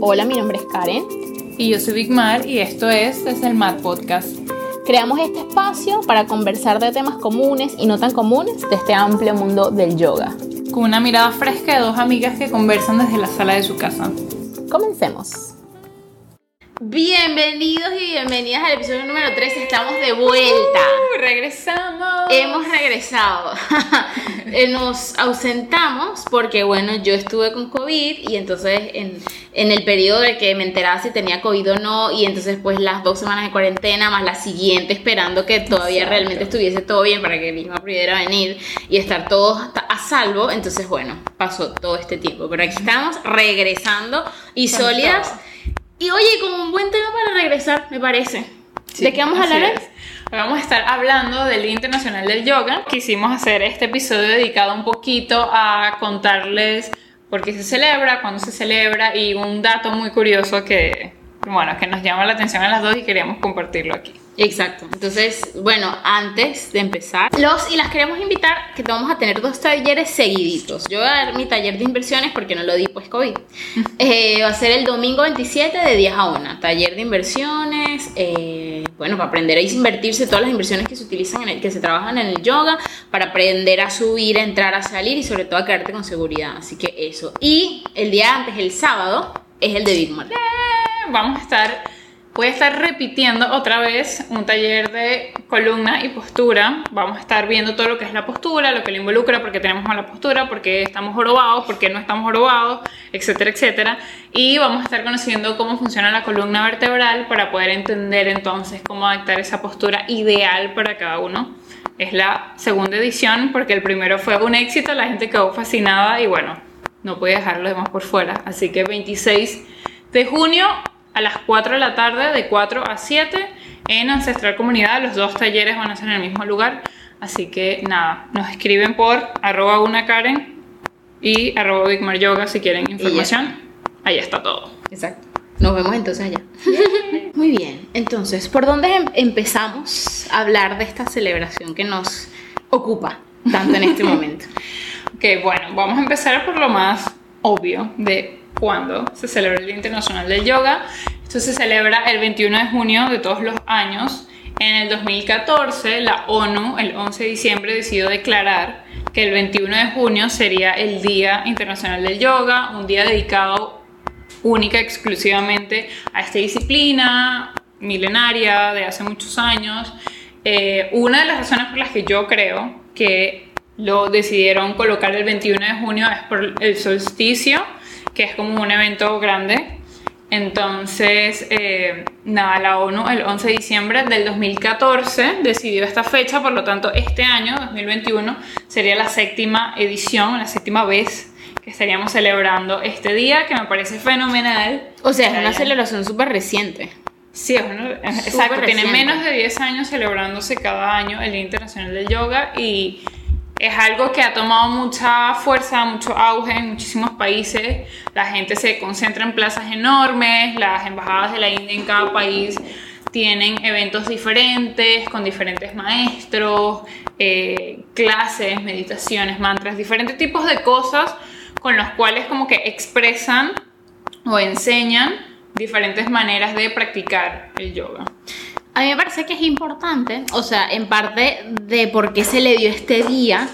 Hola, mi nombre es Karen. Y yo soy Big Mar y esto es Desde el Mar Podcast. Creamos este espacio para conversar de temas comunes y no tan comunes de este amplio mundo del yoga. Con una mirada fresca de dos amigas que conversan desde la sala de su casa. Comencemos. Bienvenidos y bienvenidas al episodio número 3. Estamos de vuelta. Uh, regresamos. Hemos regresado. Eh, nos ausentamos porque, bueno, yo estuve con COVID y entonces en, en, el periodo de que me enteraba si tenía COVID o no, y entonces pues las dos semanas de cuarentena más la siguiente esperando que todavía realmente estuviese todo bien para que misma pudiera venir y estar todos a salvo. Entonces, bueno, pasó todo este tiempo. Pero aquí estamos regresando y sólidas. Y oye, como un buen tema para regresar, me parece. ¿De qué vamos a hablar? Vamos a estar hablando del Día Internacional del Yoga. Quisimos hacer este episodio dedicado un poquito a contarles por qué se celebra, cuándo se celebra y un dato muy curioso que, bueno, que nos llama la atención a las dos y queríamos compartirlo aquí. Exacto. Entonces, bueno, antes de empezar, los y las queremos invitar que vamos a tener dos talleres seguiditos. Yo voy a dar mi taller de inversiones porque no lo di pues COVID. Eh, va a ser el domingo 27 de 10 a 1. Taller de inversiones, eh, bueno, para aprender a invertirse todas las inversiones que se utilizan, en el, que se trabajan en el yoga, para aprender a subir, a entrar, a salir y sobre todo a quedarte con seguridad. Así que eso. Y el día antes, el sábado, es el de Big Mar. Vamos a estar Voy a estar repitiendo otra vez un taller de columna y postura. Vamos a estar viendo todo lo que es la postura, lo que le involucra, porque tenemos mala postura, porque estamos jorobados, porque no estamos jorobados, etcétera, etcétera. Y vamos a estar conociendo cómo funciona la columna vertebral para poder entender entonces cómo adaptar esa postura ideal para cada uno. Es la segunda edición porque el primero fue un éxito, la gente quedó fascinada y bueno, no puede dejar lo demás por fuera. Así que 26 de junio a las 4 de la tarde, de 4 a 7, en Ancestral Comunidad. Los dos talleres van a ser en el mismo lugar. Así que nada, nos escriben por arroba una Karen y arroba Bigmar Yoga si quieren información. Ahí está todo. Exacto. Nos vemos entonces allá. Muy bien, entonces, ¿por dónde em-, empezamos a hablar de esta celebración que nos ocupa tanto en este momento? ok, bueno, vamos a empezar por lo más obvio de cuando se celebra el Día Internacional del Yoga. Esto se celebra el 21 de junio de todos los años. En el 2014, la ONU, el 11 de diciembre, decidió declarar que el 21 de junio sería el Día Internacional del Yoga, un día dedicado única, exclusivamente a esta disciplina milenaria de hace muchos años. Eh, una de las razones por las que yo creo que lo decidieron colocar el 21 de junio es por el solsticio que es como un evento grande. Entonces, eh, nada, la ONU el 11 de diciembre del 2014 decidió esta fecha, por lo tanto, este año, 2021, sería la séptima edición, la séptima vez que estaríamos celebrando este día, que me parece fenomenal. O sea, es una celebración súper reciente. Sí, es una, exacto, tiene menos de 10 años celebrándose cada año el Día Internacional del Yoga y es algo que ha tomado mucha fuerza, mucho auge en muchísimos países. La gente se concentra en plazas enormes, las embajadas de la India en cada país tienen eventos diferentes, con diferentes maestros, eh, clases, meditaciones, mantras, diferentes tipos de cosas con los cuales como que expresan o enseñan diferentes maneras de practicar el yoga. A mí me parece que es importante, o sea, en parte de por qué se le dio este día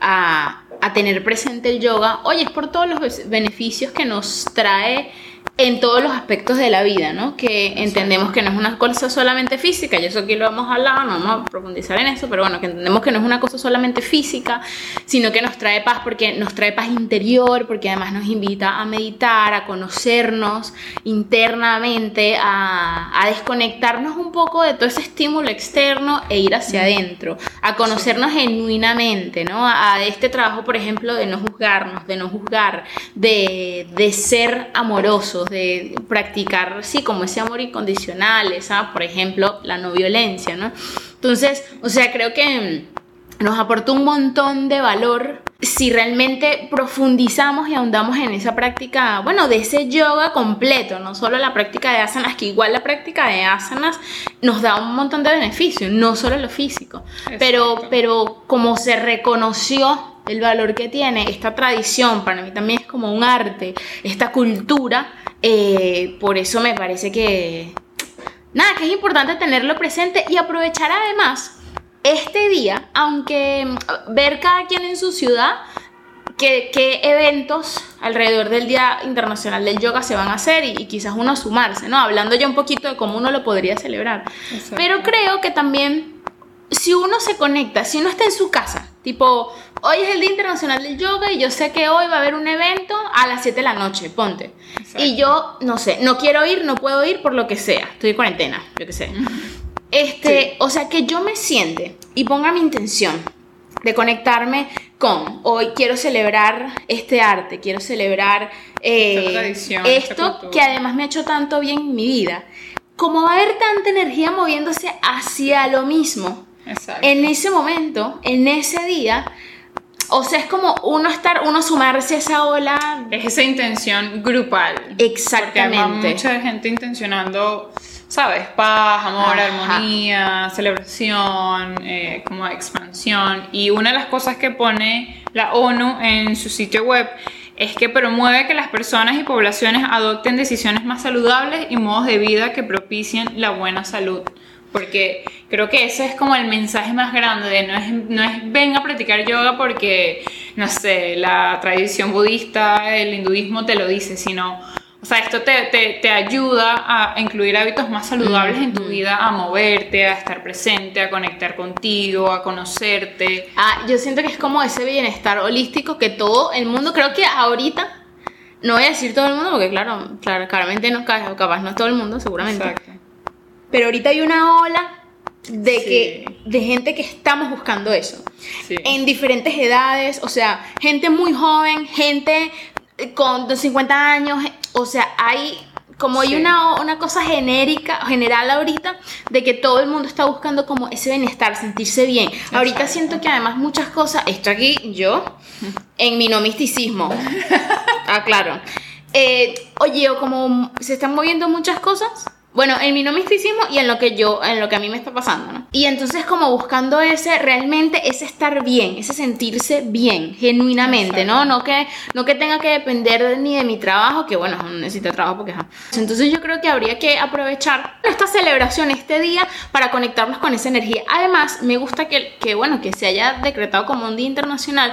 a, a tener presente el yoga, oye, es por todos los beneficios que nos trae en todos los aspectos de la vida, ¿no? Que entendemos que no es una cosa solamente física, y eso aquí lo hemos hablado, no vamos a profundizar en eso, pero bueno, que entendemos que no es una cosa solamente física, sino que nos trae paz porque nos trae paz interior, porque además nos invita a meditar, a conocernos internamente, a, a desconectarnos un poco de todo ese estímulo externo e ir hacia adentro, a conocernos genuinamente, ¿no? A, a, este trabajo, por ejemplo, de no juzgarnos, de no juzgar, de, de ser amorosos de practicar, sí, como ese amor incondicional, esa, por ejemplo, la no violencia, ¿no? Entonces, o sea, creo que nos aporta un montón de valor si realmente profundizamos y ahondamos en esa práctica, bueno, de ese yoga completo, no solo la práctica de asanas, que igual la práctica de asanas nos da un montón de beneficios, no solo lo físico, pero, pero como se reconoció el valor que tiene esta tradición, para mí también es como un arte, esta cultura, Eh, por eso me parece que, nada, que es importante tenerlo presente y aprovechar además este día, aunque mm, ver cada quien en su ciudad, qué, qué eventos alrededor del Día Internacional del Yoga se van a hacer y, y quizás uno sumarse, ¿no? Hablando ya un poquito de cómo uno lo podría celebrar. Exacto. Pero creo que también, si uno se conecta, si uno está en su casa, tipo, hoy es el Día Internacional del Yoga y yo sé que hoy va a haber un evento a las 7 de la noche, ponte. Exacto. Y yo, no sé, no quiero ir, no puedo ir por lo que sea, estoy en cuarentena, yo qué sé. Este, Sí. o sea, que yo me siente y ponga mi intención de conectarme con, hoy quiero celebrar este arte, quiero celebrar eh, esto que además me ha hecho tanto bien en mi vida. Como va a haber tanta energía moviéndose hacia lo mismo, Exacto. en ese momento, en ese día, o sea, es como uno estar, uno sumarse a esa ola. Es esa intención grupal. Porque va Exactamente. mucha gente intencionando, ¿sabes? Paz, amor, Ajá. armonía, celebración, eh, como expansión. Y una de las cosas que pone la ONU en su sitio web es que promueve que las personas y poblaciones adopten decisiones más saludables y modos de vida que propicien la buena salud. Porque creo que ese es como el mensaje más grande de no es, no es ven a practicar yoga porque, no sé, la tradición budista, el hinduismo te lo dice, sino, o sea, esto te, te, te ayuda a incluir hábitos más saludables en tu vida, a moverte, a estar presente, a conectar contigo, a conocerte. Ah, yo siento que es como ese bienestar holístico que todo el mundo, creo que ahorita, no voy a decir todo el mundo, porque claro, claro claramente no, ca- capaz no es todo el mundo, seguramente. Exacto. Pero ahorita hay una ola de Sí. que de gente que estamos buscando eso. Sí. En diferentes edades, o sea, gente muy joven, gente eh, con 50 años, o sea, hay como hay Sí. una, una cosa genérica, general ahorita, de que todo el mundo está buscando como ese bienestar, sentirse bien. Ahorita Exacto. siento que además muchas cosas, esto aquí yo, en mi no misticismo, ah, claro. Eh, oye, o como se están moviendo muchas cosas. Bueno, en mi no misticismo y en lo que yo, en lo que a mí me está pasando, ¿no? Y entonces como buscando ese, realmente ese estar bien, ese sentirse bien, genuinamente, ¿no? No que, no que tenga que depender de- ni de mi trabajo, que bueno, necesito trabajo porque... Entonces yo creo que habría que aprovechar esta celebración, este día, para conectarnos con esa energía. Además, me gusta que, que bueno, que se haya decretado como un día internacional,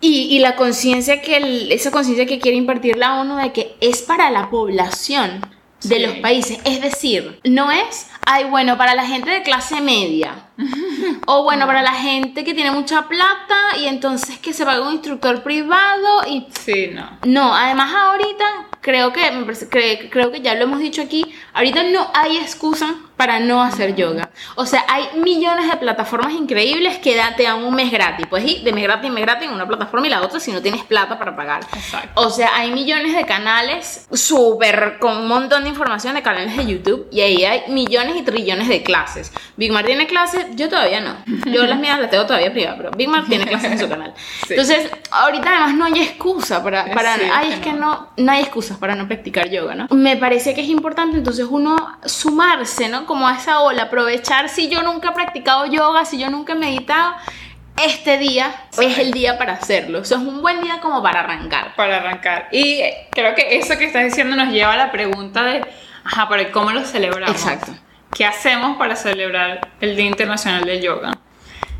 y, y la conciencia que, el- esa conciencia que quiere impartir la ONU de que es para la población de Sí. los países. Es decir, no es, ay, bueno, para la gente de clase media. o bueno, para la gente que tiene mucha plata y entonces que se paga un instructor privado y... Sí, no. No, además ahorita creo que, creo que ya lo hemos dicho aquí, ahorita no hay excusa para no hacer yoga. O sea, hay millones de plataformas increíbles que da- te dan un mes gratis. Puedes ir de mes gratis en mes gratis en una plataforma y la otra si no tienes plata para pagar. Exacto. O sea, hay millones de canales súper con un montón de información de canales de YouTube y ahí hay millones y trillones de clases. Big Mar tiene clases, yo todavía no. Yo las mías las tengo todavía privadas, pero Big Mar tiene clases en su canal. Sí. Entonces, ahorita además no hay excusa para, para cierto ay, es que que no, no hay excusas para no practicar yoga, ¿no? Me parece que es importante entonces uno sumarse, ¿no? Como a esa ola, aprovechar si yo nunca he practicado yoga, si yo nunca he meditado, este día es el día para hacerlo. O sea, es un buen día como para arrancar. para arrancar. Y creo que eso que estás diciendo nos lleva a la pregunta de, ajá, pero ¿cómo lo celebramos? Exacto. ¿Qué hacemos para celebrar el Día Internacional del Yoga?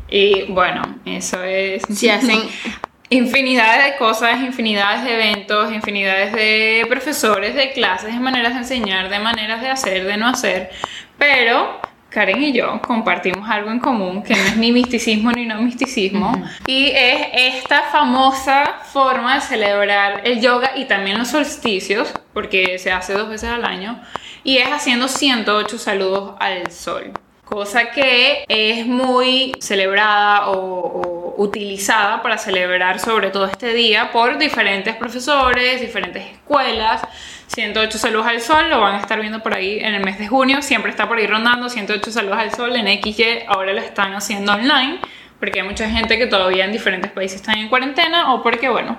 Y bueno, eso es... Si hacen Infinidades de cosas, infinidades de eventos, infinidades de profesores, de clases, de maneras de enseñar, de maneras de hacer, de no hacer. Pero Karen y yo compartimos algo en común que no es ni misticismo ni no misticismo. Y es esta famosa forma de celebrar el yoga y también los solsticios, porque se hace dos veces al año. Y es haciendo 108 saludos al sol. Cosa que es muy celebrada o, o utilizada para celebrar sobre todo este día por diferentes profesores, diferentes escuelas. 108 saludos al sol, lo van a estar viendo por ahí en el mes de junio, siempre está por ahí rondando 108 saludos al sol en XY, ahora lo están haciendo online, porque hay mucha gente que todavía en diferentes países están en cuarentena o porque, bueno,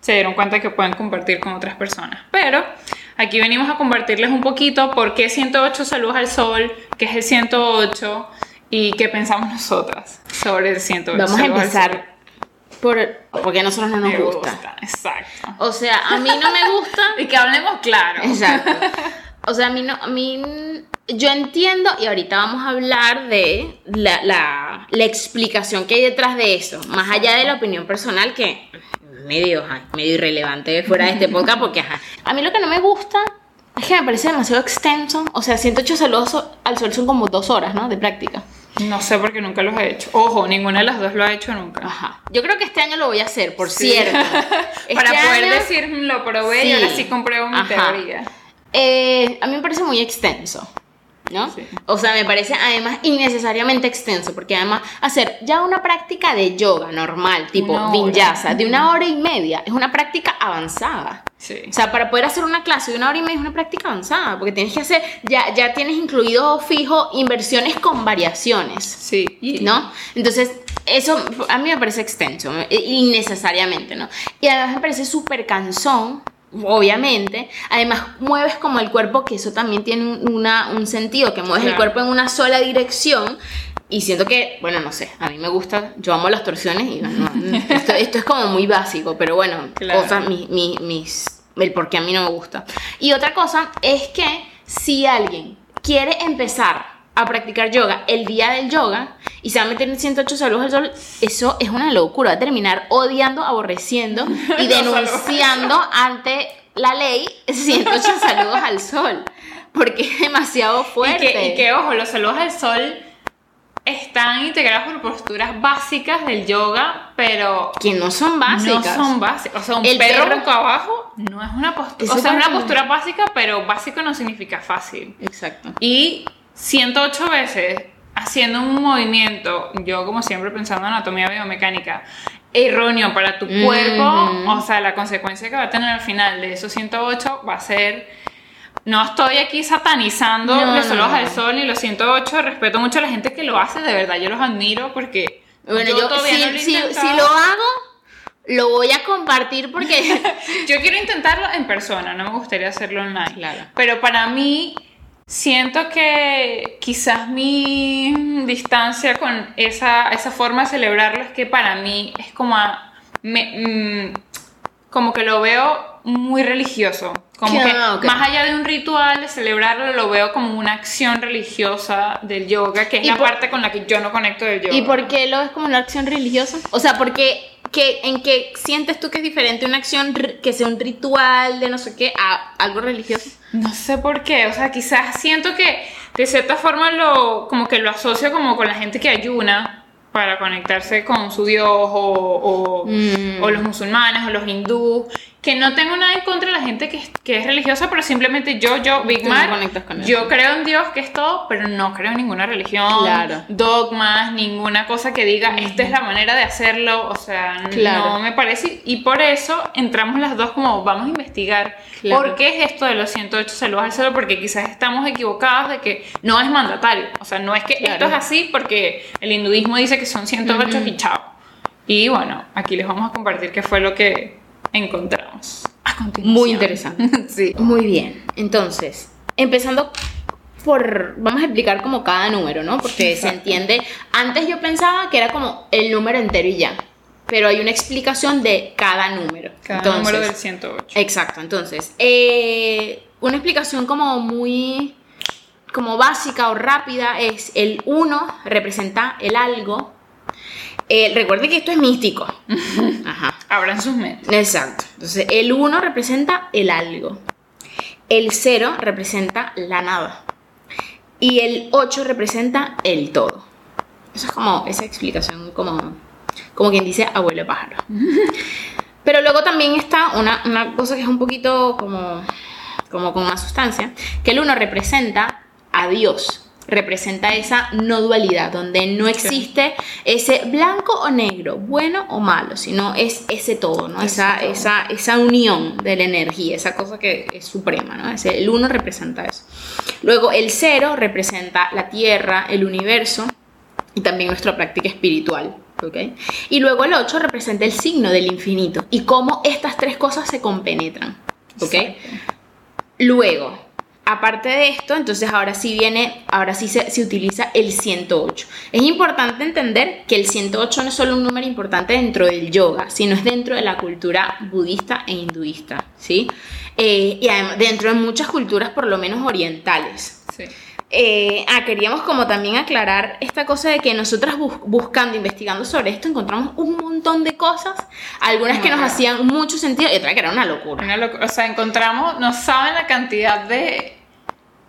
se dieron cuenta que pueden compartir con otras personas. Pero aquí venimos a compartirles un poquito por qué 108 saludos al sol, qué es el 108 y qué pensamos nosotras sobre el 108 Vamos a empezar por, porque a nosotros no nos Me gusta. Exacto. O sea, a mí no me gusta. Y que hablemos claro. Exacto. O sea, a mí no, a mí, yo entiendo, y ahorita vamos a hablar de la, la, la explicación que hay detrás de eso, más allá de la opinión personal que medio, ajá, medio irrelevante fuera de este podcast, porque ajá. A mí lo que no me gusta es que me parece demasiado extenso. O sea, 108 saludos al sol son como dos horas, ¿no? De práctica. No sé porque nunca los he hecho. Ojo, ninguna de las dos lo ha hecho nunca. Ajá. Yo creo que este año lo voy a hacer, por Sí. cierto. Para Este poder año- decir lo probé y ahora sí compruebo mi Ajá. teoría. Eh, a mí me parece muy extenso, ¿no? Sí. O sea, me parece además innecesariamente extenso, porque además hacer ya una práctica de yoga normal, tipo vinyasa, de una hora y media, es una práctica avanzada. Sí. O sea, para poder hacer una clase de una hora y media es una práctica avanzada, porque tienes que hacer, ya, ya tienes incluido fijo inversiones con variaciones. Sí. ¿no? Entonces, eso a mí me parece extenso, innecesariamente, ¿no? Y además me parece súper cansón, obviamente. Además, mueves como el cuerpo, que eso también tiene un, una- un sentido, que mueves el cuerpo en una sola dirección. Y siento que, bueno, no sé, a mí me gusta, yo amo las torsiones y esto, esto es como muy básico, pero bueno, Claro. cosas, mis, mis, mis- el por qué a mí no me gusta. Y otra cosa es que si alguien quiere empezar a practicar yoga el día del yoga y se va a meter en 108 saludos al sol, eso es una locura, va a terminar odiando, aborreciendo y denunciando ante la ley 108 saludos al sol, porque es demasiado Y fuerte. que, y que, ojo, los saludos al sol están integrados por posturas básicas del yoga, pero que no son básicas. no son básicas. O sea, un El perro, perro- boca abajo no es una postura. O sea, es una postura básica, pero básico no significa fácil. Exacto. Y 108 veces haciendo un movimiento, yo como siempre pensando en anatomía biomecánica, erróneo para tu cuerpo, o sea, la consecuencia que va a tener al final de esos 108 va a ser... No estoy aquí satanizando No, los no, saludos no. al sol ni los 108, respeto mucho a la gente que lo hace, de verdad, yo los admiro porque Bueno, yo, todavía si, no lo si- si lo hago, lo voy a compartir porque... Yo quiero intentarlo en persona, no me gustaría hacerlo online. Claro. Pero para mí, siento que quizás mi distancia con esa, esa forma de celebrarlo es que para mí es como, a- me- mm, como que lo veo muy religioso. Como que Ah, ok. más allá de un ritual de celebrarlo, lo veo como una acción religiosa del yoga, que es la por- parte con la que yo no conecto del yoga. ¿Y por qué lo ves como una acción religiosa? O sea, porque que, ¿en qué sientes tú que es diferente una acción que sea un ritual de no sé qué a algo religioso? No sé por qué, o sea, quizás siento que de cierta forma lo, como que lo asocio como con la gente que ayuna para conectarse con su Dios o, o, Mm. o los musulmanes o los hindúes, que no tengo nada en contra de la gente que, es- que es religiosa, pero simplemente yo, yo, Big Tú no Mar, con eso. yo creo en Dios que es todo, pero no creo en ninguna religión, Claro. dogmas, ninguna cosa que diga, esta es la manera de hacerlo, o sea, Claro. no me parece, y por eso entramos las dos como, vamos a investigar Claro. por qué es esto de los 108 saludos al cielo, porque quizás estamos equivocados de que no es mandatario, o sea, no es que esto es así porque el hinduismo dice que son 108 y chao. Y bueno, aquí les vamos a compartir qué fue lo que encontramos. Muy interesante. sí. Muy bien. Entonces, empezando por. Vamos a explicar como cada número, ¿no? Porque se entiende. Antes yo pensaba que era como el número entero y ya. Pero hay una explicación de cada número. Cada Entonces, número del 108. Exacto, entonces, eh, una explicación como muy, como básica o rápida es el 1 representa el algo. Eh, recuerde que esto es místico. Ajá. Abran sus mentes. Exacto. Entonces, el 1 representa el algo. El 0 representa la nada. Y el 8 representa el todo. Eso es como esa explicación, como, como quien dice abuelo de pájaro. Pero luego también está una, una cosa que es un poquito como, como con una sustancia, que el 1 representa a Dios. Representa esa no dualidad, donde no existe ese blanco o negro, bueno o malo, sino es ese todo, ¿no? Esa, todo. esa, esa unión de la energía, esa cosa que es suprema, ¿no? Ese- el 1 representa eso. Luego el 0 representa la tierra, el universo y también nuestra práctica espiritual. ¿ok? Y luego el 8 representa el signo del infinito y cómo estas tres cosas se compenetran. ¿ok? Exacto. Luego, aparte de esto, entonces ahora sí viene, ahora sí se, se, utiliza el 108. Es importante entender que el 108 no es solo un número importante dentro del yoga, sino es dentro de la cultura budista e hinduista, ¿sí? Eh, y además dentro de muchas culturas, por lo menos orientales. Sí. Eh, ah, queríamos como también aclarar esta cosa de que nosotras bus buscando, investigando sobre esto, encontramos un montón de cosas, algunas que nos hacían mucho sentido y otras que era una locura. Una locura. O sea, encontramos, no saben la cantidad de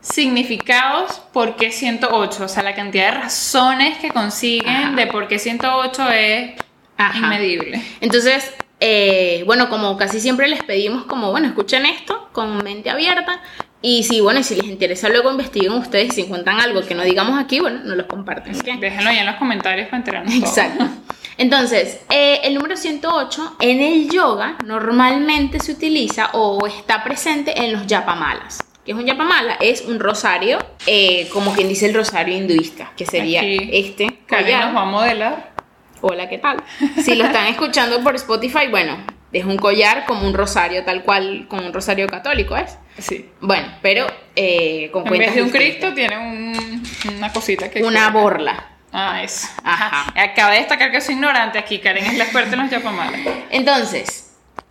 significados por qué 108, o sea, la cantidad de razones que consiguen Ajá. de por qué 108 es Ajá. inmedible. Entonces, eh, bueno, como casi siempre les pedimos como, bueno, escuchen esto con mente abierta y si, bueno, si les interesa luego investiguen ustedes, si encuentran algo que no digamos aquí, bueno, nos lo comparten. ¿ok? Déjenlo ahí en los comentarios para enterarnos. Exacto. Entonces, eh, el número 108 en el yoga normalmente se utiliza o está presente en los yapamalas. ¿Qué es un yapamala? Es un rosario, eh, como quien dice el rosario hinduista, que sería Aquí este Karen nos va a modelar. Hola, ¿qué tal? Si lo están escuchando por Spotify, bueno, es un collar como un rosario, tal cual, como un rosario católico, ¿es? Sí. Bueno, pero eh, con En cuentas vez de un distintas. Cristo tiene un- una cosita que... Una cuelga. borla. Ah, eso. Ajá. Acaba de destacar que soy ignorante aquí. Karen es la experta en los yapamalas. Entonces,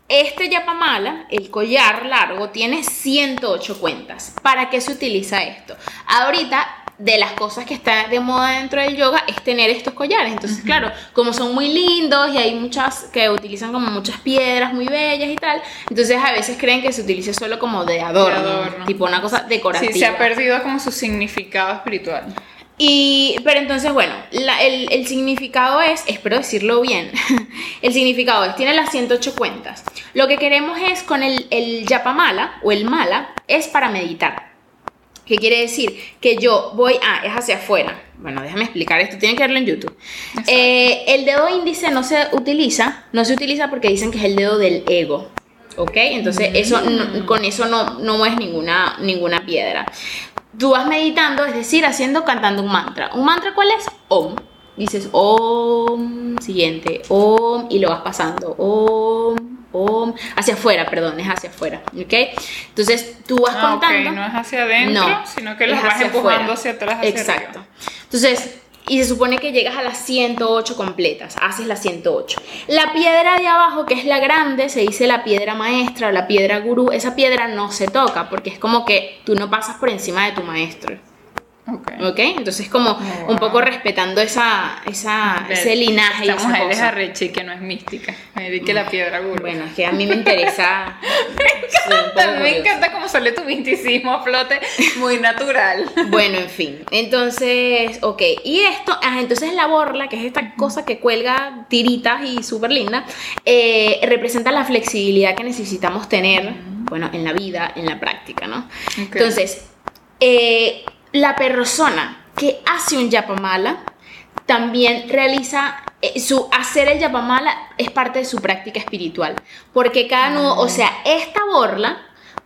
este yapamala, el collar largo, tiene 108 cuentas. ¿Para qué se utiliza esto? Ahorita, de las cosas que está de moda dentro del yoga es tener estos collares. Entonces, claro, como son muy lindos y hay muchas que utilizan como muchas piedras muy bellas y tal, entonces a veces creen que se utiliza solo como de adorno, De adorno. tipo una cosa decorativa. Sí, se ha perdido como su significado espiritual. Y, pero entonces, bueno, la- el, el significado es, espero decirlo bien, el significado es, tiene las 108 cuentas. Lo que queremos es con el, el yapamala o el mala, es para meditar. ¿Qué quiere decir? Que yo voy, ah, es hacia afuera. Bueno, déjame explicar esto, tienen que verlo en YouTube. Eh, el dedo índice no se utiliza, no se utiliza porque dicen que es el dedo del ego. ¿Ok? Entonces, eso no- con eso no, no mueves ninguna, ninguna piedra. Tú vas meditando, es decir, haciendo, cantando un mantra. ¿Un mantra cuál es? Om. Dices Om, siguiente, Om, y lo vas pasando. Om, Om, hacia afuera, perdón, es hacia afuera. ¿Ok? Entonces, tú vas Ah, contando. no es hacia adentro, No, sino que los vas empujando afuera. hacia atrás. Hacia Exacto. arriba. Entonces, y se supone que llegas a las 108 completas, haces las 108. La piedra de abajo, que es la grande, se dice la piedra maestra o la piedra gurú, esa piedra no se toca porque es como que tú no pasas por encima de tu maestro. Ok. ¿Ok? Entonces, como Oh, un poco respetando esa, esa, Ver, ese linaje y Esta esa mujer es cosa. arrecha y que no es mística. Me di que la piedra gurú. Bueno, es que a mí me interesa. poco También me encanta cómo sale tu misticismo a flote, muy natural. Bueno, en fin. Entonces, ok. Y esto, ah, entonces la borla, que es esta cosa que cuelga tiritas y súper linda, eh, representa la flexibilidad que necesitamos tener, bueno, en la vida, en la práctica, ¿no? Entonces, eh, la persona que hace un yapamala también realiza eh, su hacer el yapamala es parte de su práctica espiritual. Porque cada nudo o sea esta borla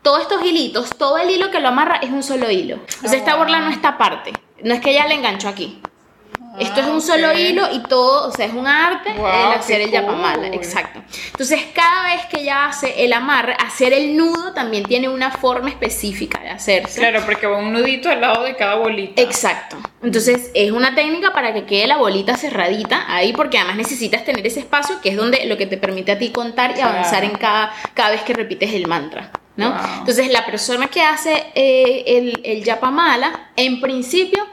todos estos hilitos todo el hilo que lo amarra es un solo hilo. O sea esta Ah. borla no está aparte. No es que ella le enganchó aquí esto es Ah, un solo hilo y todo, o sea, es un arte Wow, el hacer el yapamala, cool. exacto. Entonces, cada vez que ella hace el amarre, hacer el nudo también tiene una forma específica de hacerse. Claro, porque va un nudito al lado de cada bolita. Exacto. Entonces es una técnica para que quede la bolita cerradita ahí porque además necesitas tener ese espacio que es donde lo que te permite a ti contar y Claro. avanzar en cada, cada vez que repites el mantra. ¿no? Wow. Entonces la persona que hace eh, el, el yapamala en principio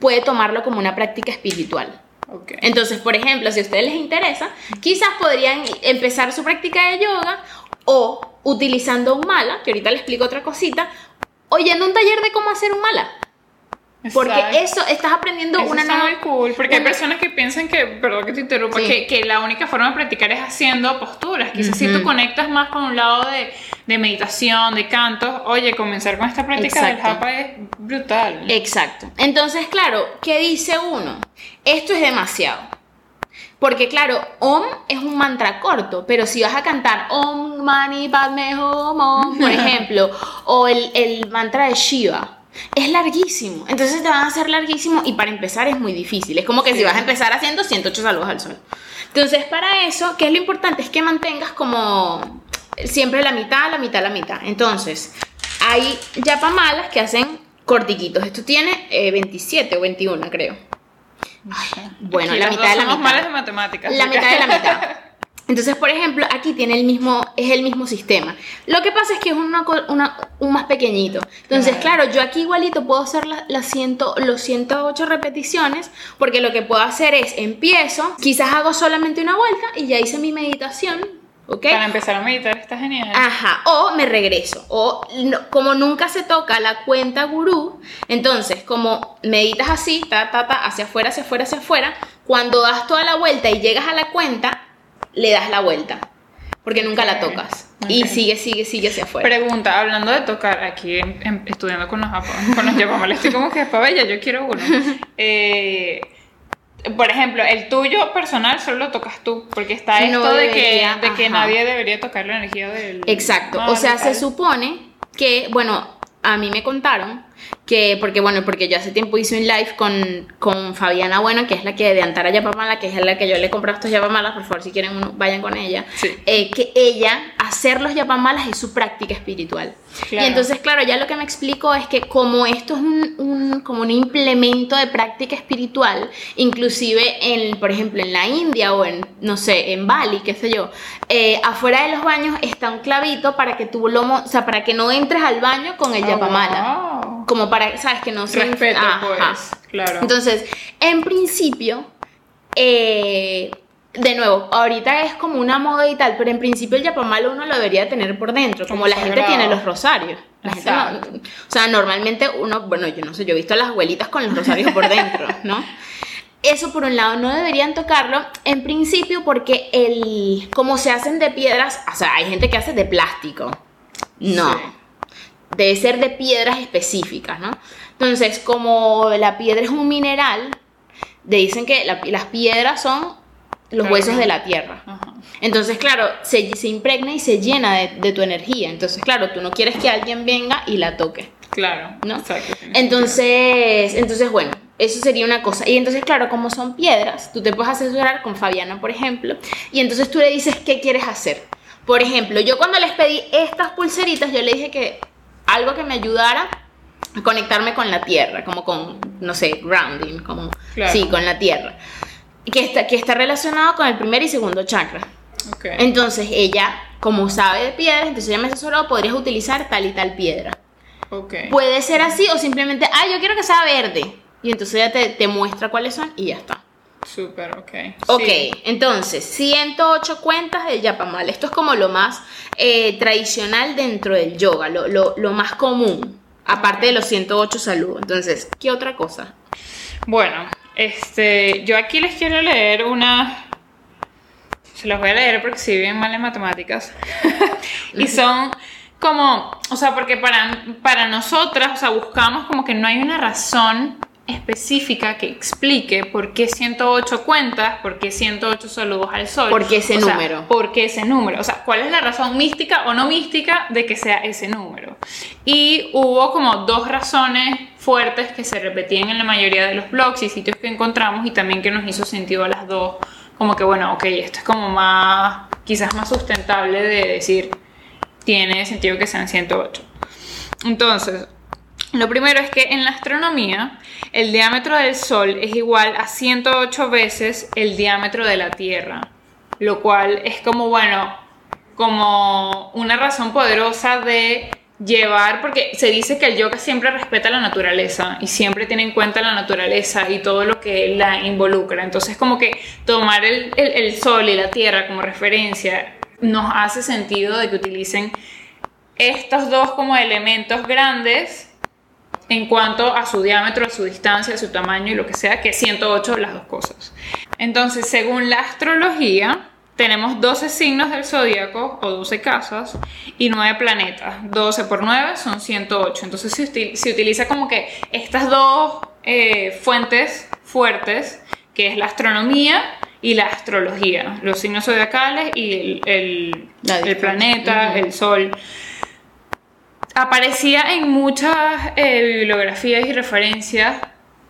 puede tomarlo como una práctica espiritual. Entonces, por ejemplo, si a ustedes les interesa, quizás podrían empezar su práctica de yoga o utilizando un mala, que ahorita les explico otra cosita, oyendo un taller de cómo hacer un mala. Porque Exacto. eso, estás aprendiendo Eso una está nueva... muy cool, porque hay una- personas que piensan que, perdón que te interrumpa, Sí. que, que la única forma de practicar es haciendo posturas. Quizás si tú conectas más con un lado de, de meditación, de cantos, oye, comenzar con esta práctica del japa es brutal. Exacto. Entonces, claro, ¿qué dice uno? Esto es demasiado. Porque claro, Om es un mantra corto, pero si vas a cantar Om Mani Padme Hum Om, por ejemplo, o el, el mantra de Shiva, es larguísimo. Entonces te van a hacer larguísimo y para empezar es muy difícil. Es como que Sí. si vas a empezar haciendo 108 saludos al sol. Entonces, para eso, ¿qué es lo importante? Es que mantengas como siempre la mitad, la mitad, la mitad. Entonces, hay yapamalas que hacen cortiquitos. Esto tiene eh, 27 o 21, creo. bueno, Aquí la mitad de la somos mitad. malas de matemáticas. La mitad de la mitad. Entonces, por ejemplo, aquí tiene el mismo, es el mismo sistema. Lo que pasa es que es una un más pequeñito. Entonces, Claro. yo aquí igualito puedo hacer la- las 100 los 108 repeticiones, porque lo que puedo hacer es, empiezo, quizás hago solamente una vuelta y ya hice mi meditación, ¿ok? Para empezar a meditar está genial. Ajá, o me regreso. O no- como nunca se toca la cuenta gurú, entonces como meditas así, ta, ta, ta, hacia afuera, hacia afuera, hacia afuera, cuando das toda la vuelta y llegas a la cuenta, le das la vuelta. Porque nunca la tocas. Y sigue, sigue, sigue hacia afuera. Pregunta, hablando de tocar, aquí em- estudiando con los, japa- con los yapamales, estoy como que pabella, yo quiero uno. Eh, por ejemplo, el tuyo personal solo lo tocas tú, porque está esto No de, que, de nadie debería tocar la energía del... Exacto. O sea, se supone que, bueno, a mí me contaron que, porque bueno, porque yo hace tiempo hice un live con, con Fabiana Bueno, que es la que de Antara Yapamala, que es la que yo le he comprado estos Yapamalas, por favor, si quieren uno, vayan con ella. Sí. Eh, que ella, hacer los Yapamalas es su práctica espiritual. Claro. Y entonces, claro, ya lo que me explicó es que como esto es un, un- como un implemento de práctica espiritual, inclusive en, por ejemplo, en la India o en, no sé, en Bali, qué sé yo, eh, afuera de los baños está un clavito para que tú lo, o sea, para que no entres al baño con el Oh, yapamala. wow. Como para, ¿sabes? Que no se... Respeto, pues, claro. Entonces, en principio, eh, de nuevo, ahorita es como una moda y tal, pero en principio el yapamala uno lo debería tener por dentro, como la gente tiene los rosarios. La gente no- Exacto. o sea, normalmente uno, bueno, yo no sé, yo he visto a las abuelitas con los rosarios por dentro, ¿no? Eso por un lado no deberían tocarlo, en principio porque el, como se hacen de piedras, o sea, hay gente que hace de plástico. No. Sí. Debe ser de piedras específicas, ¿no? Entonces, como la piedra es un mineral, dicen que la- las piedras son los Claro. huesos de la tierra. Ajá. Entonces, claro, se, se impregna y se llena de, de tu energía. Entonces, claro, tú no quieres que alguien venga y la toque. Claro, ¿no? Entonces, entonces, bueno, eso sería una cosa. Y entonces, claro, como son piedras, tú te puedes asesorar con Fabiana, por ejemplo, y entonces tú le dices qué quieres hacer. Por ejemplo, yo cuando les pedí estas pulseritas, yo le dije que algo que me ayudara a conectarme con la tierra, como con, no sé, grounding, como, Claro. sí, con la tierra. Que está, que está relacionado con el primer y segundo chakra. Entonces, ella, como sabe de piedras, entonces ella me asesoró, podrías utilizar tal y tal piedra. Puede ser así o simplemente, ah, yo quiero que sea verde. Y entonces ella te, te muestra cuáles son y ya está. Súper, ok. Ok, Sí. entonces, 108 cuentas del Yapamal. Esto es como lo más eh, tradicional dentro del yoga, lo, lo- lo más común, aparte de los 108 saludos. Entonces, ¿qué otra cosa? Bueno, este, yo aquí les quiero leer una. Se las voy a leer porque si bien mal en matemáticas. y son como, o sea, porque para, para nosotras, o sea, buscamos como que no hay una razón específica que explique por qué 108 cuentas, por qué 108 saludos al sol. ¿Por qué ese O sea, número? ¿Por qué ese número? O sea, ¿cuál es la razón mística o no mística de que sea ese número? Y hubo como dos razones fuertes que se repetían en la mayoría de los blogs y sitios que encontramos y también que nos hizo sentido a las dos. Como que, bueno, ok, esto es como más, quizás más sustentable de decir, tiene sentido que sean 108. Entonces, lo primero es que en la astronomía el diámetro del Sol es igual a 108 veces el diámetro de la Tierra, lo cual es como, bueno, como una razón poderosa de llevar, porque se dice que el yoga siempre respeta la naturaleza y siempre tiene en cuenta la naturaleza y todo lo que la involucra. Entonces como que tomar el, el- el sol y la tierra como referencia nos hace sentido de que utilicen estos dos como elementos grandes en cuanto a su diámetro, a su distancia, a su tamaño y lo que sea, que 108 las dos cosas. Entonces, según la astrología, tenemos 12 signos del zodíaco o 12 casas y 9 planetas. 12 por 9 son 108. Entonces se, util- se utiliza como que estas dos eh, fuentes fuertes, que es la astronomía y la astrología, los signos zodiacales y el, el- planeta, el sol aparecía en muchas eh, bibliografías y referencias.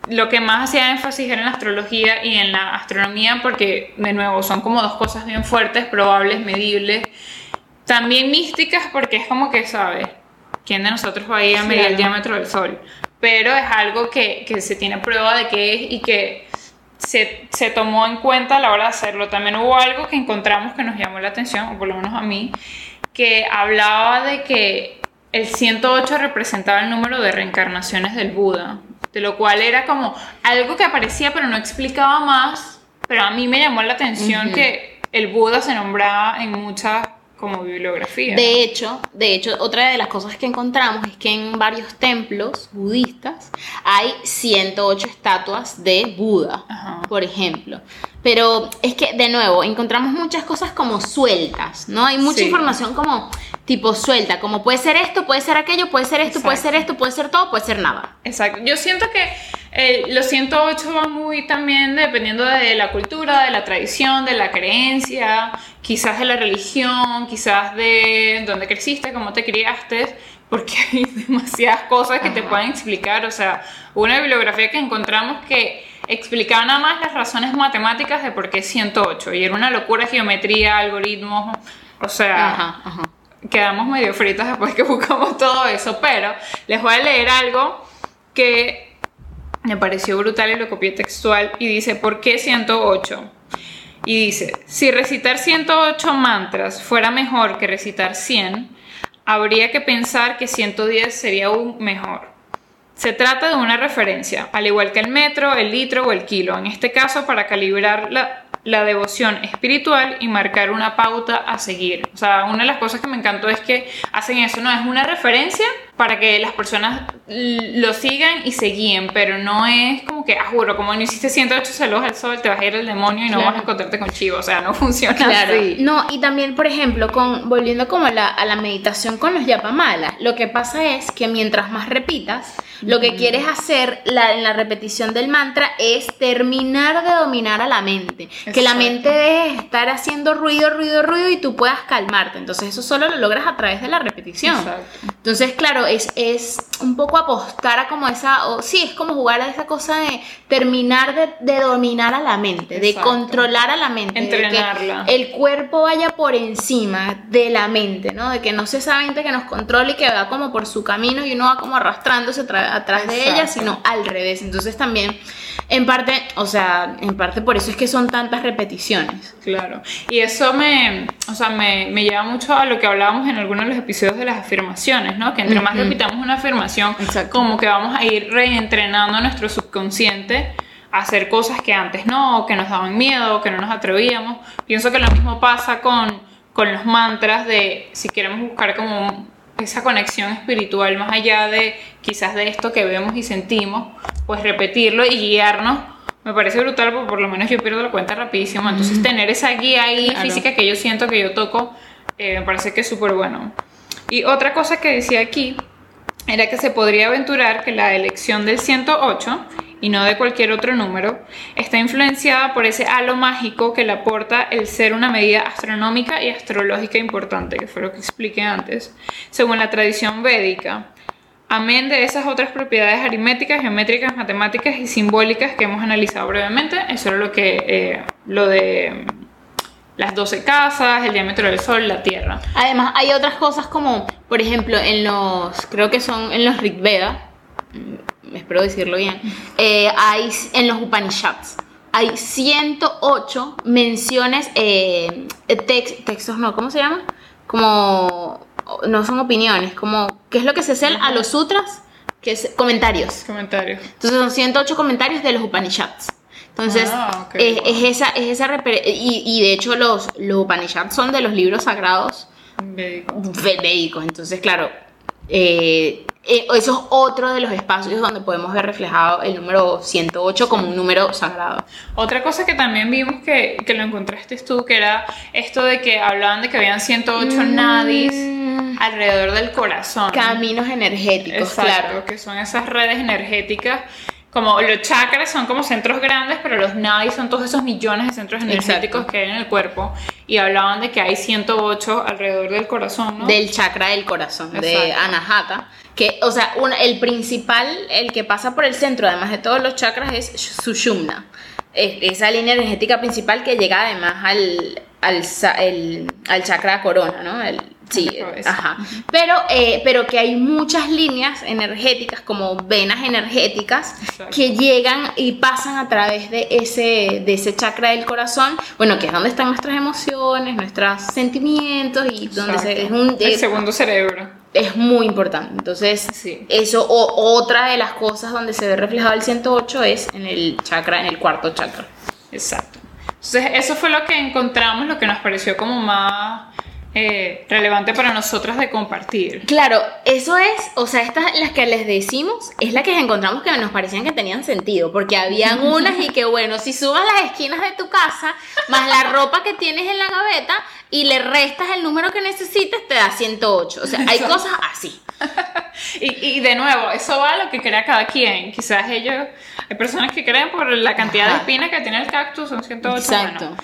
Lo que más hacía énfasis era en la astrología y en la astronomía, porque, de nuevo, son como dos cosas bien fuertes, probables, medibles. También místicas, porque es como que, ¿sabes? ¿quién de nosotros va a ir a medir el diámetro del Sol? Pero es algo que, que se tiene prueba de que es y que se, se, tomó en cuenta a la hora de hacerlo. También hubo algo que encontramos que nos llamó la atención, o por lo menos a mí, que hablaba de que el 108 representaba el número de reencarnaciones del Buda, de lo cual era como algo que aparecía pero no explicaba más, pero a mí me llamó la atención que el Buda se nombraba en muchas como bibliografía. De hecho, de hecho, otra de las cosas que encontramos es que en varios templos budistas hay 108 estatuas de Buda, por ejemplo. Pero es que, de nuevo, encontramos muchas cosas como sueltas, ¿no? Hay mucha información como tipo suelta, como puede ser esto, puede ser aquello, puede ser esto, puede ser esto, puede ser todo, puede ser nada. Exacto. Yo siento que eh, los 108 van muy también dependiendo de la cultura, de la tradición, de la creencia, quizás de la religión, quizás de dónde creciste, cómo te criaste, porque hay demasiadas cosas que te pueden explicar. O sea, una bibliografía que encontramos que explicaba nada más las razones matemáticas de por qué 108. Y era una locura geometría, algoritmos, o sea, quedamos medio fritas después que buscamos todo eso. Pero les voy a leer algo que me pareció brutal y lo copié textual y dice, ¿por qué 108? Y dice, si recitar 108 mantras fuera mejor que recitar 100, habría que pensar que 110 sería aún mejor. Se trata de una referencia, al igual que el metro, el litro o el kilo, en este caso para calibrar la, la devoción espiritual y marcar una pauta a seguir. O sea, una de las cosas que me encantó es que hacen eso, ¿no? Es una referencia para que las personas lo sigan y se guíen, pero no es como que, ah, juro, como no hiciste 108 celos al sol, te vas a ir al demonio y no vas a encontrarte con chivo, o sea, no funciona claro. así. No, y también, por ejemplo, con, volviendo como a la, a la meditación con los yapamalas, lo que pasa es que mientras más repitas, lo que quieres hacer la, en la repetición del mantra es terminar de dominar a la mente. Que la mente deje de estar haciendo ruido, ruido, ruido y tú puedas calmarte. Entonces eso solo lo logras a través de la repetición. Entonces, claro, es, es un poco apostar a como esa, o sí, es como jugar a esa cosa de terminar de, dominar a la mente, de controlar a la mente. Entrenarla. De que el cuerpo vaya por encima de la mente, ¿no? De que no sea esa mente que nos controle y que va como por su camino y uno va como arrastrándose atrás de ella, sino al revés. Entonces también, en parte, o sea, en parte por eso es que son tantas repeticiones. Claro. Y eso me, o sea, me, me lleva mucho a lo que hablábamos en algunos de los episodios de las afirmaciones, ¿no? Que entre más repitamos una afirmación, como que vamos a ir reentrenando nuestro subconsciente a hacer cosas que antes no, que nos daban miedo, que no nos atrevíamos. Pienso que lo mismo pasa con, con los mantras de si queremos buscar como esa conexión espiritual más allá de quizás de esto que vemos y sentimos, pues repetirlo y guiarnos. Me parece brutal porque por lo menos yo pierdo la cuenta rapidísimo. Entonces tener esa guía ahí física que yo siento que yo toco, eh, me parece que es súper bueno. Y otra cosa que decía aquí era que se podría aventurar que la elección del 108 y no de cualquier otro número, está influenciada por ese halo mágico que le aporta el ser una medida astronómica y astrológica importante, que fue lo que expliqué antes, según la tradición védica. Amén de esas otras propiedades aritméticas, geométricas, matemáticas y simbólicas que hemos analizado brevemente. Eso era lo que eh, lo de las 12 casas, el diámetro del Sol, la Tierra. Además, hay otras cosas como, por ejemplo, en los, creo que son en los Rig Veda, mm, espero decirlo bien, eh, hay en los Upanishads. Hay 108 menciones, eh, textos, no, ¿cómo se llama? Como, no son opiniones, como, ¿qué es lo que se hace a los sutras? Que es comentarios. Comentarios. Entonces son 108 comentarios de los Upanishads. Entonces, ah, es, esa, es esa y, y, de hecho los, los Upanishads son de los libros sagrados védicos. Entonces, claro, eh, eh, eso es otro de los espacios donde podemos ver reflejado el número 108 como un número sagrado. Otra cosa que también vimos que, que lo encontraste tú, que era esto de que hablaban de que habían 108 mm. nadis alrededor del corazón. Caminos energéticos, claro. Que son esas redes energéticas como los chakras son como centros grandes, pero los nadis son todos esos millones de centros energéticos que hay en el cuerpo. Y hablaban de que hay 108 alrededor del corazón, ¿no? Del chakra del corazón, de Anahata. Que, o sea, el principal, el que pasa por el centro, además de todos los chakras, es Sushumna. esa línea energética principal que llega además al, al, el, al chakra corona, ¿no? El Sí, ajá. Pero, eh, pero que hay muchas líneas energéticas, como venas energéticas, Exacto. que llegan y pasan a través de ese, de ese chakra del corazón, bueno, que es donde están nuestras emociones, nuestros sentimientos y donde se, es, un, El segundo cerebro. es muy importante. Entonces, Sí. eso, o, otra de las cosas donde se ve reflejado el 108 es en el chakra, en el cuarto chakra. Exacto. Entonces, eso fue lo que encontramos, lo que nos pareció como más eh, relevante para nosotras de compartir. Claro, eso es, o sea, estas las que les decimos, es la que encontramos que nos parecían que tenían sentido, porque habían unas y que bueno, si sumas las esquinas de tu casa, más la ropa que tienes en la gaveta y le restas el número que necesitas, te da 108. O sea, hay cosas así. Y, y de nuevo, eso va a lo que crea cada quien. Quizás ellos, hay personas que creen por la cantidad de espinas que tiene el cactus, son 108. Exacto. Bueno,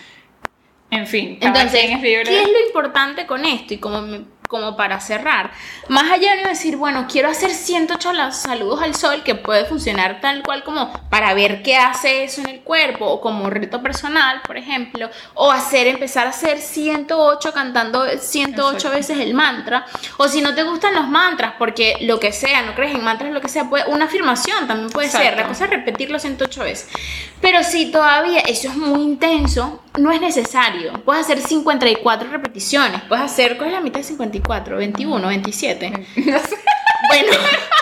en fin, Entonces. ¿qué es lo importante con esto? Y como, me- como para cerrar, más allá de decir, bueno, quiero hacer 108 las saludos al sol, que puede funcionar tal cual como para ver qué hace eso en el cuerpo, o como reto personal, por ejemplo, o hacer, empezar a hacer 108 cantando 108 Exacto. veces el mantra, o si no te gustan los mantras, porque lo que sea, no crees en mantras, lo que sea, puede, una afirmación también puede ser, Exacto. la cosa es repetirlo 108 veces. Pero si todavía eso es muy intenso, no es necesario. Puedes hacer 54 repeticiones. Puedes hacer, ¿cuál es la mitad de 54? 21, 27. No sé. Bueno,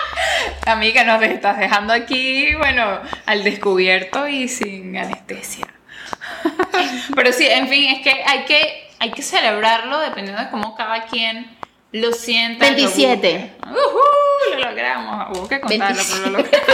Amiga, nos estás dejando aquí, bueno, al descubierto y sin anestesia. Pero sí, en fin, es que hay que, hay que celebrarlo dependiendo de cómo cada quien lo sienta. lo 27. busque. ¡Uhú! Lo logramos. Hubo que contarlo, pero lo logramos.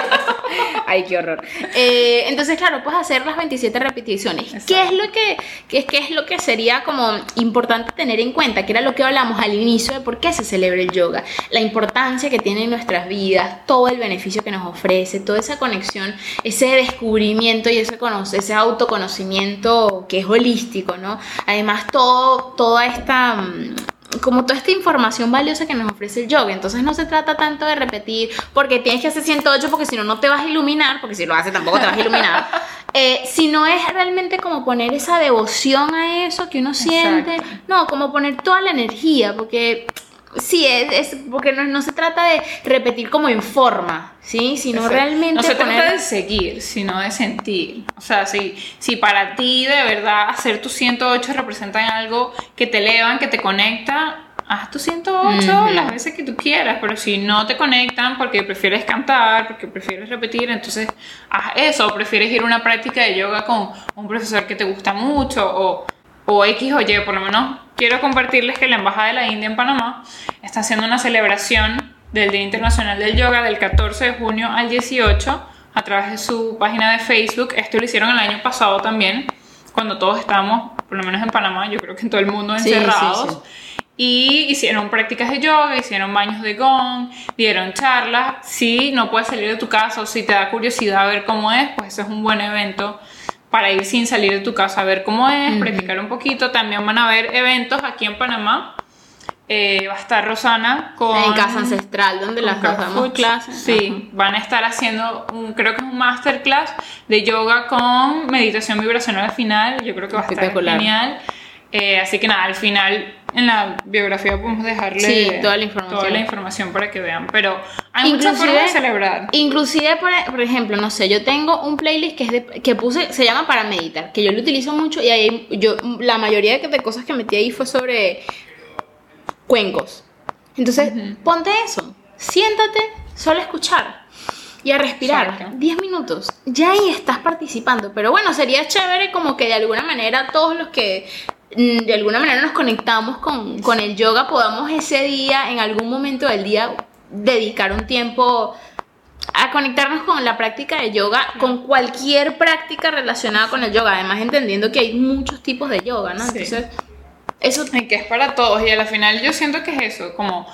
Ay, qué horror. Eh, entonces, claro, puedes hacer las 27 repeticiones. ¿Qué es lo que, qué, qué es lo que sería como importante tener en cuenta? Que era lo que hablamos al inicio de por qué se celebra el yoga. La importancia que tiene en nuestras vidas, todo el beneficio que nos ofrece, toda esa conexión, ese descubrimiento y ese, ese autoconocimiento que es holístico, ¿no? Además, todo, toda esta... como toda esta información valiosa que nos ofrece el yoga. Entonces no se trata tanto de repetir porque tienes que hacer 108 porque si no, no te vas a iluminar, porque si lo haces tampoco te vas a iluminar. Eh, sino es realmente como poner esa devoción a eso que uno siente. Exacto. No, como poner toda la energía, porque sí, es, es- porque no, no se trata de repetir como en forma, ¿sí? Sino Exacto. realmente No se poner... trata de seguir, sino de sentir. O sea, si, si para ti de verdad hacer tus 108 representan algo que te elevan, que te conecta, haz tus 108 Ujú. las veces que tú quieras. Pero si no te conectan porque prefieres cantar, porque prefieres repetir, entonces haz eso. O prefieres ir a una práctica de yoga con un profesor que te gusta mucho o, o X o Y. Por lo menos quiero compartirles que la Embajada de la India en Panamá está haciendo una celebración del Día Internacional del Yoga del 14 de junio al 18 a través de su página de Facebook. Esto lo hicieron el año pasado también, cuando todos estábamos, por lo menos en Panamá, yo creo que en todo el mundo Sí, sí, encerrados. sí. Y hicieron prácticas de yoga, hicieron baños de gong, dieron charlas. Si no puedes salir de tu casa o si te da curiosidad a ver cómo es, pues ese es un buen evento para ir sin salir de tu casa a ver cómo es, practicar un poquito. También van a haber eventos aquí en Panamá. Eh, va a estar Rosana con... En casa ancestral, donde las dos damos clases. Sí, van a estar haciendo, un, creo que es un masterclass de yoga con meditación vibracional al final. Yo creo que va a estar genial. Eh, así que nada, al final en la biografía podemos dejarle Sí, toda la información. toda la información para que vean. Pero hay muchas Inclusive- formas de celebrar. Inclusive, por, por ejemplo, no sé, yo tengo un playlist que es de, que puse, se llama para meditar, que yo lo utilizo mucho y ahí yo la mayoría de, cosas que metí ahí fue sobre cuencos. Entonces, ponte eso, siéntate, solo a escuchar y a respirar Exacto. 10 minutos. Ya ahí estás participando, pero bueno, sería chévere como que de alguna manera todos los que de alguna manera nos conectamos con, con el yoga podamos ese día, en algún momento del día, dedicar un tiempo a conectarnos con la práctica de yoga, con cualquier práctica relacionada con el yoga, además entendiendo que hay muchos tipos de yoga, ¿no? Sí. Entonces, eso Y que es para todos. Y al final yo siento que es eso, como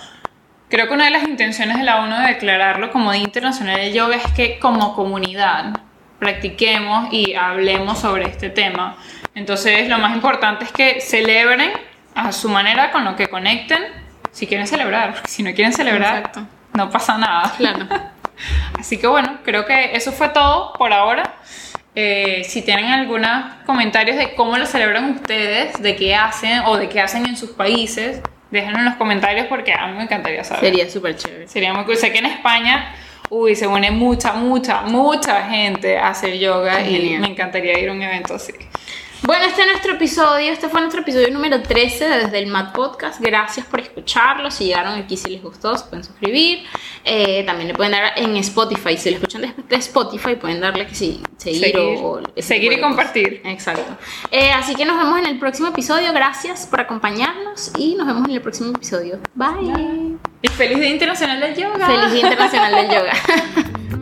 creo que una de las intenciones de la ONU de declararlo como Día Internacional del Yoga es que como comunidad practiquemos y hablemos sobre este tema. Entonces lo más importante es que celebren a su manera con lo que conecten, si quieren celebrar, porque si no quieren celebrar, Exacto. no pasa nada. Claro. Así que bueno, creo que eso fue todo por ahora. Eh, si tienen algunos comentarios de cómo lo celebran ustedes, de qué hacen o de qué hacen en sus países, Déjenlo en los comentarios porque a mí me encantaría saber. Sería súper chévere. Sería muy cool. Sé que en España, uy, se une mucha, mucha, mucha gente a hacer yoga y Genial. me encantaría ir a un evento así. Bueno, este es nuestro episodio, este fue nuestro episodio número 13 de desde el Mad Podcast. Gracias por escucharlo. Si llegaron aquí, si les gustó, se pueden suscribir. Eh, también le pueden dar en Spotify. Si lo escuchan de Spotify, pueden darle que sí, seguir, Seguir. o, Seguir y compartir. Exacto. Eh, así que nos vemos en el próximo episodio. Gracias por acompañarnos y nos vemos en el próximo episodio. Bye. Y feliz Día Internacional del Yoga. Feliz Día Internacional del Yoga.